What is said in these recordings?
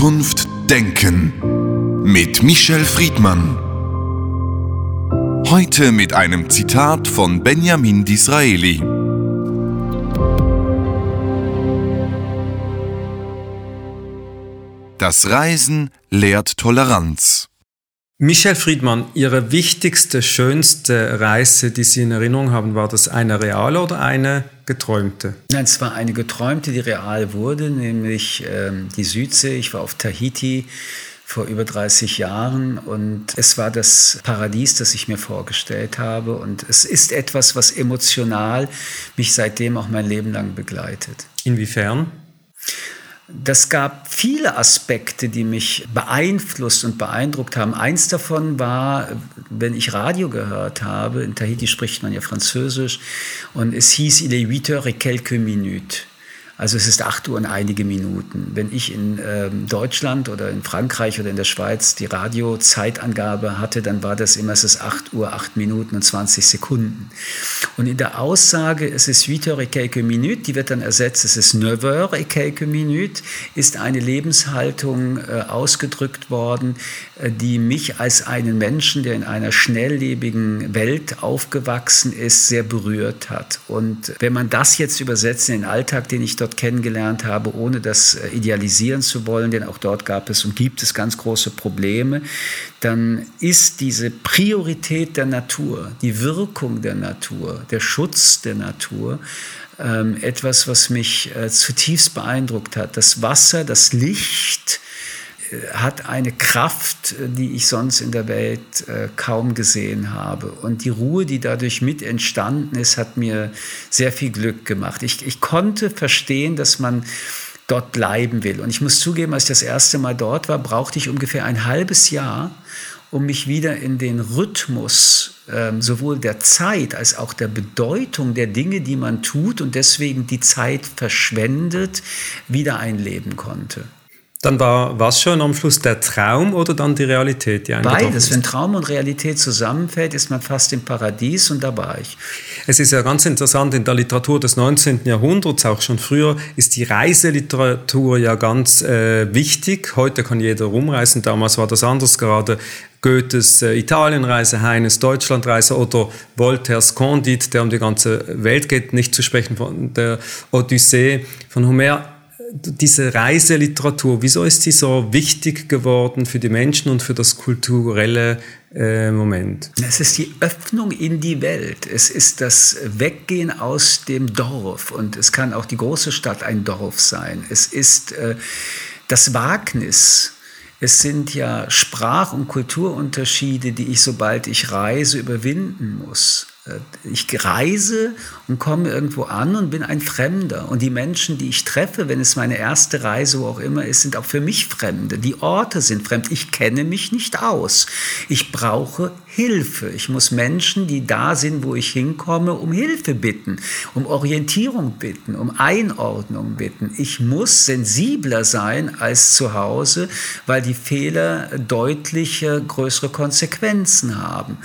Zukunft denken mit Michel Friedmann. Heute mit einem Zitat von Benjamin Disraeli. Das Reisen lehrt Toleranz. Michel Friedmann, Ihre wichtigste, schönste Reise, die Sie in Erinnerung haben, war das eine reale oder eine geträumte? Nein, es war eine geträumte, die real wurde, nämlich ähm, die Südsee. Ich war auf Tahiti vor über 30 Jahren und es war das Paradies, das ich mir vorgestellt habe und es ist etwas, was emotional mich seitdem auch mein Leben lang begleitet. Inwiefern? Das gab viele Aspekte, die mich beeinflusst und beeindruckt haben. Eins davon war, wenn ich Radio gehört habe, in Tahiti spricht man ja Französisch, und es hieß, il est 8 heures et quelques minutes. Also es ist 8 Uhr und einige Minuten. Wenn ich in ähm, Deutschland oder in Frankreich oder in der Schweiz die Radiozeitangabe hatte, dann war das immer, es ist 8 Uhr, 8 Minuten und 20 Sekunden. Und in der Aussage, es ist 8 heures et quelques minutes, die wird dann ersetzt, es ist 9 heures et quelques minutes, ist eine Lebenshaltung äh, ausgedrückt worden, äh, die mich als einen Menschen, der in einer schnelllebigen Welt aufgewachsen ist, sehr berührt hat. Und wenn man das jetzt übersetzt in den Alltag, den ich dort dort kennengelernt habe, ohne das äh, idealisieren zu wollen, denn auch dort gab es und gibt es ganz große Probleme, dann ist diese Priorität der Natur, die Wirkung der Natur, der Schutz der Natur, ähm, etwas, was mich äh, zutiefst beeindruckt hat. Das Wasser, das Licht, hat eine Kraft, die ich sonst in der Welt äh, kaum gesehen habe. Und die Ruhe, die dadurch mit entstanden ist, hat mir sehr viel Glück gemacht. Ich, ich konnte verstehen, dass man dort bleiben will. Und ich muss zugeben, als ich das erste Mal dort war, brauchte ich ungefähr ein halbes Jahr, um mich wieder in den Rhythmus ähm, sowohl der Zeit als auch der Bedeutung der Dinge, die man tut und deswegen die Zeit verschwendet, wieder einleben konnte. Dann war was schon am Schluss der Traum oder dann die Realität? Die Beides. Wenn Traum und Realität zusammenfällt, ist man fast im Paradies und da war ich. Es ist ja ganz interessant, in der Literatur des 19. Jahrhunderts, auch schon früher, ist die Reiseliteratur ja ganz äh, wichtig. Heute kann jeder rumreisen, damals war das anders gerade. Goethes äh, Italienreise, Heines Deutschlandreise oder Voltaires Candide, der um die ganze Welt geht, nicht zu sprechen von der Odyssee von Homer diese Reiseliteratur, wieso ist sie so wichtig geworden für die Menschen und für das kulturelle äh, Moment? Es ist die Öffnung in die Welt. Es ist das Weggehen aus dem Dorf. Und es kann auch die große Stadt ein Dorf sein. Es ist äh, das Wagnis. Es sind ja Sprach- und Kulturunterschiede, die ich, sobald ich reise, überwinden muss. Äh, ich reise und komme irgendwo an und bin ein Fremder. Und die Menschen, die ich treffe, wenn es meine erste Reise, wo auch immer ist, sind auch für mich Fremde. Die Orte sind fremd. Ich kenne mich nicht aus. Ich brauche Hilfe. Ich muss Menschen, die da sind, wo ich hinkomme, um Hilfe bitten, um Orientierung bitten, um Einordnung bitten. Ich muss sensibler sein als zu Hause, weil die Fehler deutliche, größere Konsequenzen haben.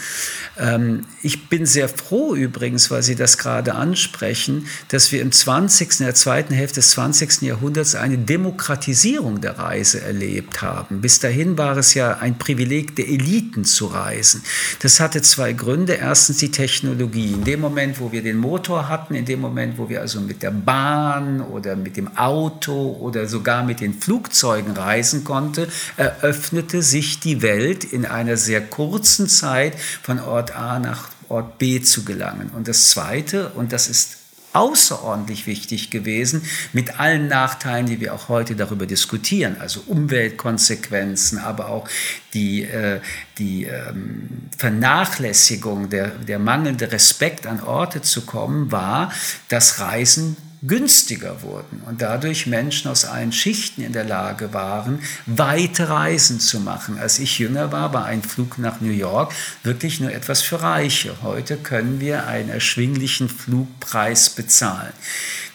Ähm, ich bin sehr froh übrigens, weil Sie das gerade ansprechen, dass wir im 20., in der zweiten Hälfte des 20. Jahrhunderts eine Demokratisierung der Reise erlebt haben. Bis dahin war es ja ein Privileg der Eliten zu reisen. Das hatte zwei Gründe. Erstens die Technologie. In dem Moment, wo wir den Motor hatten, in dem Moment, wo wir also mit der Bahn oder mit dem Auto oder sogar mit den Flugzeugen reisen konnten, eröffnete sich die Welt in einer sehr kurzen Zeit von Ort A nach Ort B zu gelangen. Und das Zweite, und das ist außerordentlich wichtig gewesen, mit allen Nachteilen, die wir auch heute darüber diskutieren, also Umweltkonsequenzen, aber auch die, äh, die ähm, Vernachlässigung, der, der mangelnde Respekt an Orte zu kommen, war das Reisen günstiger wurden und dadurch Menschen aus allen Schichten in der Lage waren, weite Reisen zu machen. Als ich jünger war, war ein Flug nach New York wirklich nur etwas für Reiche. Heute können wir einen erschwinglichen Flugpreis bezahlen.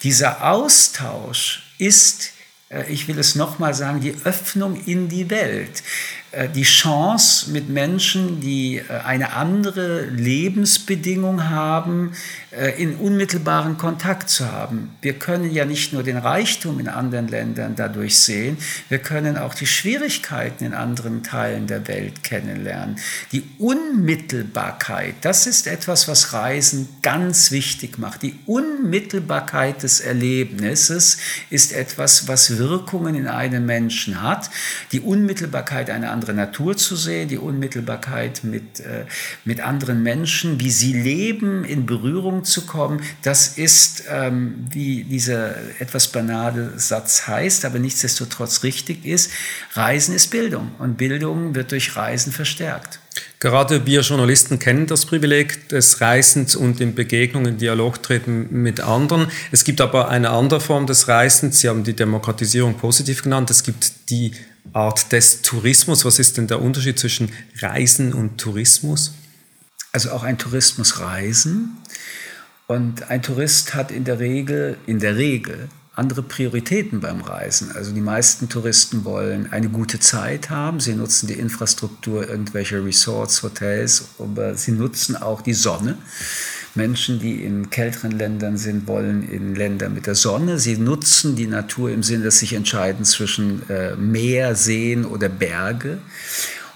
Dieser Austausch ist äh, ich will es nochmal sagen, die Öffnung in die Welt. Äh, die Chance, mit Menschen, die äh, eine andere Lebensbedingung haben, äh, in unmittelbaren Kontakt zu haben. Wir können ja nicht nur den Reichtum in anderen Ländern dadurch sehen, wir können auch die Schwierigkeiten in anderen Teilen der Welt kennenlernen. Die Unmittelbarkeit, das ist etwas, was Reisen ganz wichtig macht. Die Unmittelbarkeit des Erlebnisses ist etwas, was Wirkungen in einem Menschen hat. Die Unmittelbarkeit, eine andere Natur zu sehen, die Unmittelbarkeit mit, äh, mit anderen Menschen, wie sie leben, in Berührung zu kommen, das ist, ähm, wie dieser etwas banale Satz heißt, aber nichtsdestotrotz richtig ist, Reisen ist Bildung und Bildung wird durch Reisen verstärkt. Gerade wir Journalisten kennen das Privileg des Reisens und in Begegnungen, Dialog treten mit anderen. Es gibt aber eine andere Form des Reisens. Sie haben die Demokratisierung positiv genannt. Es gibt die Art des Tourismus. Was ist denn der Unterschied zwischen Reisen und Tourismus? Also auch ein Tourismus Reisen und ein Tourist hat in der Regel, in der Regel andere Prioritäten beim Reisen. Also die meisten Touristen wollen eine gute Zeit haben. Sie nutzen die Infrastruktur irgendwelcher Resorts, Hotels, aber sie nutzen auch die Sonne. Menschen, die in kälteren Ländern sind, wollen in Länder mit der Sonne. Sie nutzen die Natur im Sinne, dass sich entscheiden zwischen äh, Meer, Seen oder Berge.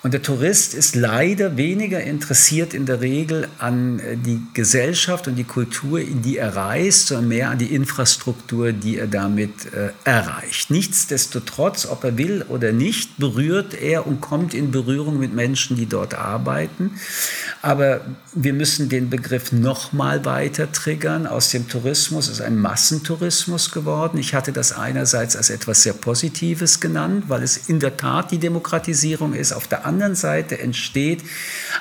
Und der Tourist ist leider weniger interessiert in der Regel an äh, die Gesellschaft und die Kultur, in die er reist, sondern mehr an die Infrastruktur, die er damit äh, erreicht. Nichtsdestotrotz, ob er will oder nicht, berührt er und kommt in Berührung mit Menschen, die dort arbeiten. Aber wir müssen den Begriff noch mal weiter triggern. Aus dem Tourismus ist ein Massentourismus geworden. Ich hatte das einerseits als etwas sehr Positives genannt, weil es in der Tat die Demokratisierung ist. Auf der Seite entsteht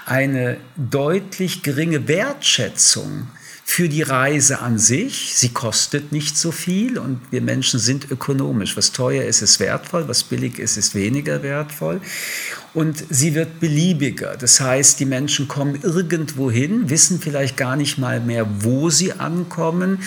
eine deutlich geringe Wertschätzung für die Reise an sich. Sie kostet nicht so viel und wir Menschen sind ökonomisch. Was teuer ist, ist wertvoll, was billig ist, ist weniger wertvoll und sie wird beliebiger. Das heißt, die Menschen kommen irgendwo hin, wissen vielleicht gar nicht mal mehr, wo sie ankommen,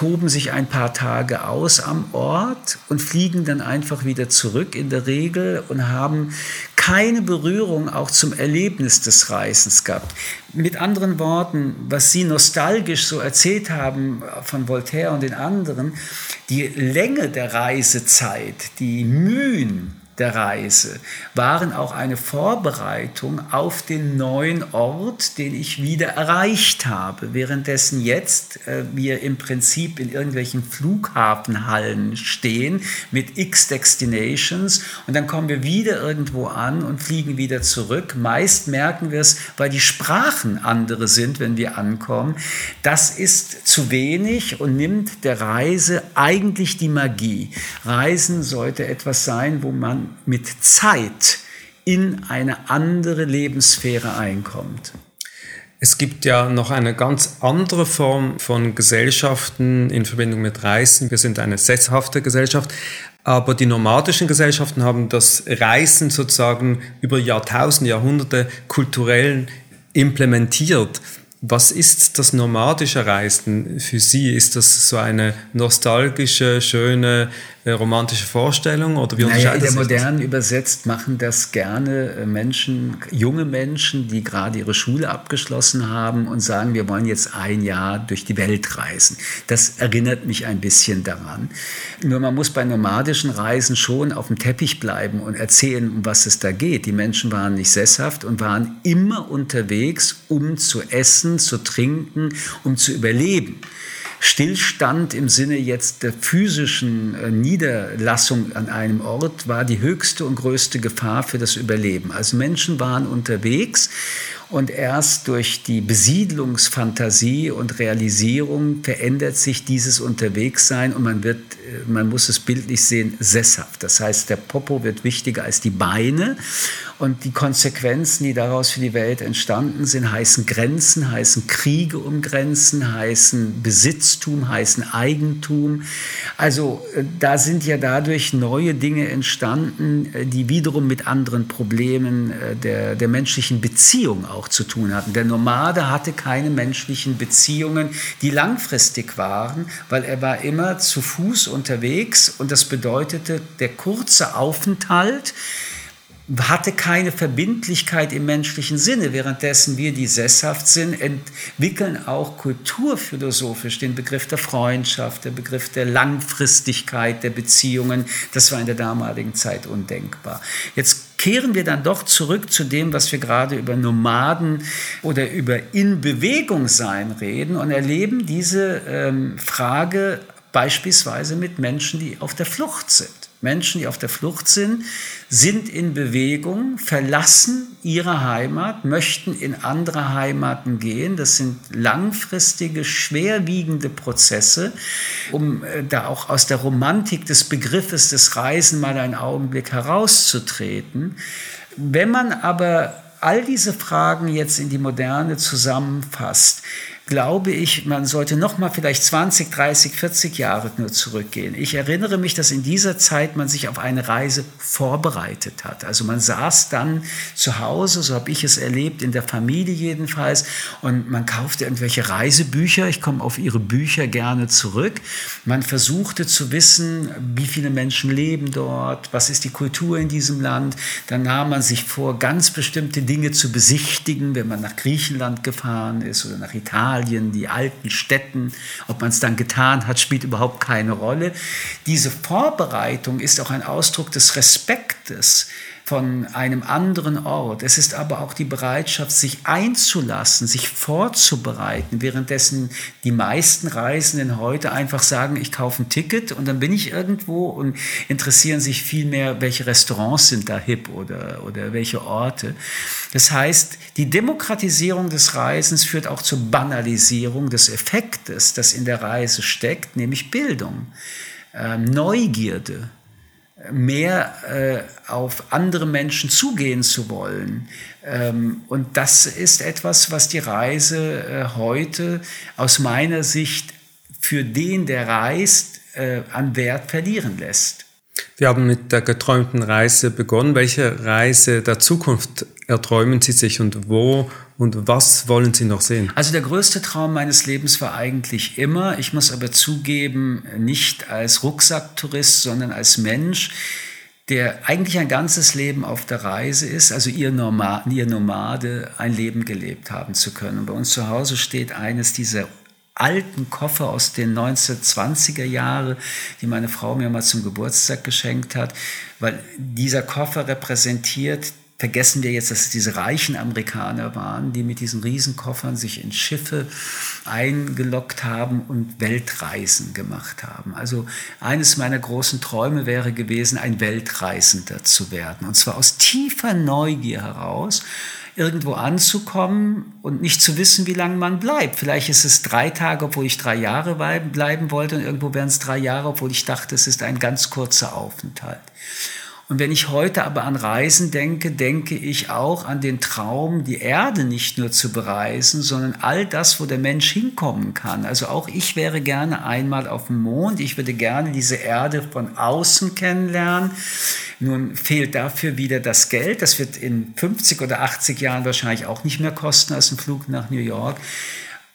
toben sich ein paar Tage aus am Ort und fliegen dann einfach wieder zurück in der Regel und haben keine Berührung auch zum Erlebnis des Reisens gehabt. Mit anderen Worten, was Sie nostalgisch so erzählt haben von Voltaire und den anderen, die Länge der Reisezeit, die Mühen, der Reise waren auch eine Vorbereitung auf den neuen Ort, den ich wieder erreicht habe. Währenddessen jetzt äh, wir im Prinzip in irgendwelchen Flughafenhallen stehen mit X Destinations und dann kommen wir wieder irgendwo an und fliegen wieder zurück. Meist merken wir es, weil die Sprachen andere sind, wenn wir ankommen. Das ist zu wenig und nimmt der Reise eigentlich die Magie. Reisen sollte etwas sein, wo man mit Zeit in eine andere Lebenssphäre einkommt. Es gibt ja noch eine ganz andere Form von Gesellschaften in Verbindung mit Reisen. Wir sind eine sesshafte Gesellschaft, aber die nomadischen Gesellschaften haben das Reisen sozusagen über Jahrtausende, Jahrhunderte kulturell implementiert. Was ist das nomadische Reisen für Sie? Ist das so eine nostalgische, schöne äh, romantische Vorstellung oder wie naja, in der modernen übersetzt machen das gerne äh, Menschen, junge Menschen, die gerade ihre Schule abgeschlossen haben und sagen, wir wollen jetzt ein Jahr durch die Welt reisen. Das erinnert mich ein bisschen daran. Nur man muss bei nomadischen Reisen schon auf dem Teppich bleiben und erzählen, um was es da geht. Die Menschen waren nicht sesshaft und waren immer unterwegs, um zu essen, zu trinken, um zu überleben. Stillstand im Sinne jetzt der physischen äh, Niederlassung an einem Ort war die höchste und größte Gefahr für das Überleben. Also Menschen waren unterwegs und erst durch die Besiedlungsfantasie und Realisierung verändert sich dieses Unterwegssein und man wird, äh, man muss es bildlich sehen, sesshaft. Das heißt, der Popo wird wichtiger als die Beine und die Konsequenzen, die daraus für die Welt entstanden sind, heißen Grenzen, heißen Kriege um Grenzen, heißen Besitztum, heißen Eigentum. Also äh, da sind ja dadurch neue Dinge entstanden, äh, die wiederum mit anderen Problemen der, der menschlichen Beziehung auch zu tun hatten. Der Nomade hatte keine menschlichen Beziehungen, die langfristig waren, weil er war immer zu Fuß unterwegs und das bedeutete der kurze Aufenthalt, hatte keine Verbindlichkeit im menschlichen Sinne. Währenddessen wir, die sesshaft sind, entwickeln auch kulturphilosophisch den Begriff der Freundschaft, der Begriff der Langfristigkeit der Beziehungen. Das war in der damaligen Zeit undenkbar. Jetzt kehren wir dann doch zurück zu dem, was wir gerade über Nomaden oder über in Bewegung sein reden und erleben diese ähm, Frage beispielsweise mit Menschen, die auf der Flucht sind. Menschen, die auf der Flucht sind, sind in Bewegung, verlassen ihre Heimat, möchten in andere Heimaten gehen. Das sind langfristige, schwerwiegende Prozesse, um äh, da auch aus der Romantik des Begriffes des Reisen mal einen Augenblick herauszutreten. Wenn man aber all diese Fragen jetzt in die Moderne zusammenfasst, glaube ich, man sollte noch mal vielleicht 20, 30, 40 Jahre nur zurückgehen. Ich erinnere mich, dass in dieser Zeit man sich auf eine Reise vorbereitet hat. Also man saß dann zu Hause, so habe ich es erlebt, in der Familie jedenfalls, und man kaufte irgendwelche Reisebücher. Ich komme auf Ihre Bücher gerne zurück. Man versuchte zu wissen, wie viele Menschen leben dort, was ist die Kultur in diesem Land. Dann nahm man sich vor, ganz bestimmte Dinge zu besichtigen, wenn man nach Griechenland gefahren ist oder nach Italien Italien, die alten Städten. Ob man es dann getan hat, spielt überhaupt keine Rolle. Diese Vorbereitung ist auch ein Ausdruck des Respektes von einem anderen Ort. Es ist aber auch die Bereitschaft, sich einzulassen, sich vorzubereiten, währenddessen die meisten Reisenden heute einfach sagen, ich kaufe ein Ticket und dann bin ich irgendwo und interessieren sich viel mehr, welche Restaurants sind da hip oder, oder welche Orte. Das heißt, die Demokratisierung des Reisens führt auch zur Banalisierung des Effektes, das in der Reise steckt, nämlich Bildung, äh, Neugierde mehr äh, auf andere Menschen zugehen zu wollen. Ähm, und das ist etwas, was die Reise äh, heute aus meiner Sicht für den, der reist, äh, an Wert verlieren lässt. Wir haben mit der geträumten Reise begonnen. Welche Reise der Zukunft erträumen Sie sich und wo und was wollen Sie noch sehen? Also der größte Traum meines Lebens war eigentlich immer, ich muss aber zugeben, nicht als Rucksacktourist, sondern als Mensch, der eigentlich ein ganzes Leben auf der Reise ist, also ihr, Norma ihr Nomade, ein Leben gelebt haben zu können. Und bei uns zu Hause steht eines dieser alten Koffer aus den 1920er Jahren, die meine Frau mir mal zum Geburtstag geschenkt hat, weil dieser Koffer repräsentiert vergessen wir jetzt, dass es diese reichen Amerikaner waren, die mit diesen Riesenkoffern sich in Schiffe eingeloggt haben und Weltreisen gemacht haben. Also eines meiner großen Träume wäre gewesen, ein Weltreisender zu werden. Und zwar aus tiefer Neugier heraus, irgendwo anzukommen und nicht zu wissen, wie lange man bleibt. Vielleicht ist es drei Tage, obwohl ich drei Jahre bleiben wollte und irgendwo wären es drei Jahre, obwohl ich dachte, es ist ein ganz kurzer Aufenthalt. Und wenn ich heute aber an Reisen denke, denke ich auch an den Traum, die Erde nicht nur zu bereisen, sondern all das, wo der Mensch hinkommen kann. Also auch ich wäre gerne einmal auf dem Mond. Ich würde gerne diese Erde von außen kennenlernen. Nun fehlt dafür wieder das Geld. Das wird in 50 oder 80 Jahren wahrscheinlich auch nicht mehr kosten als ein Flug nach New York.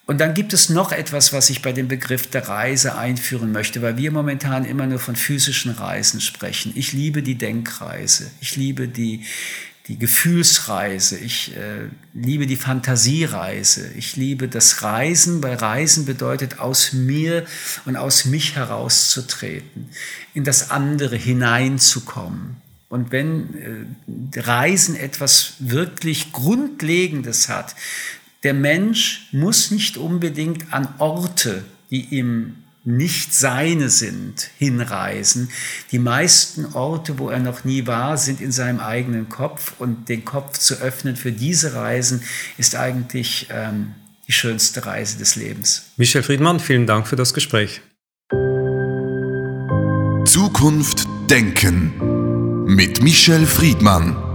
Und dann gibt es noch etwas, was ich bei dem Begriff der Reise einführen möchte, weil wir momentan immer nur von physischen Reisen sprechen. Ich liebe die Denkreise, ich liebe die, die Gefühlsreise, ich äh, liebe die Fantasiereise, ich liebe das Reisen, weil Reisen bedeutet, aus mir und aus mich herauszutreten, in das andere hineinzukommen. Und wenn äh, Reisen etwas wirklich Grundlegendes hat, der Mensch muss nicht unbedingt an Orte, die ihm nicht seine sind, hinreisen. Die meisten Orte, wo er noch nie war, sind in seinem eigenen Kopf und den Kopf zu öffnen für diese Reisen ist eigentlich ähm, die schönste Reise des Lebens. Michel Friedmann, vielen Dank für das Gespräch. Zukunft Denken mit Michel Friedmann.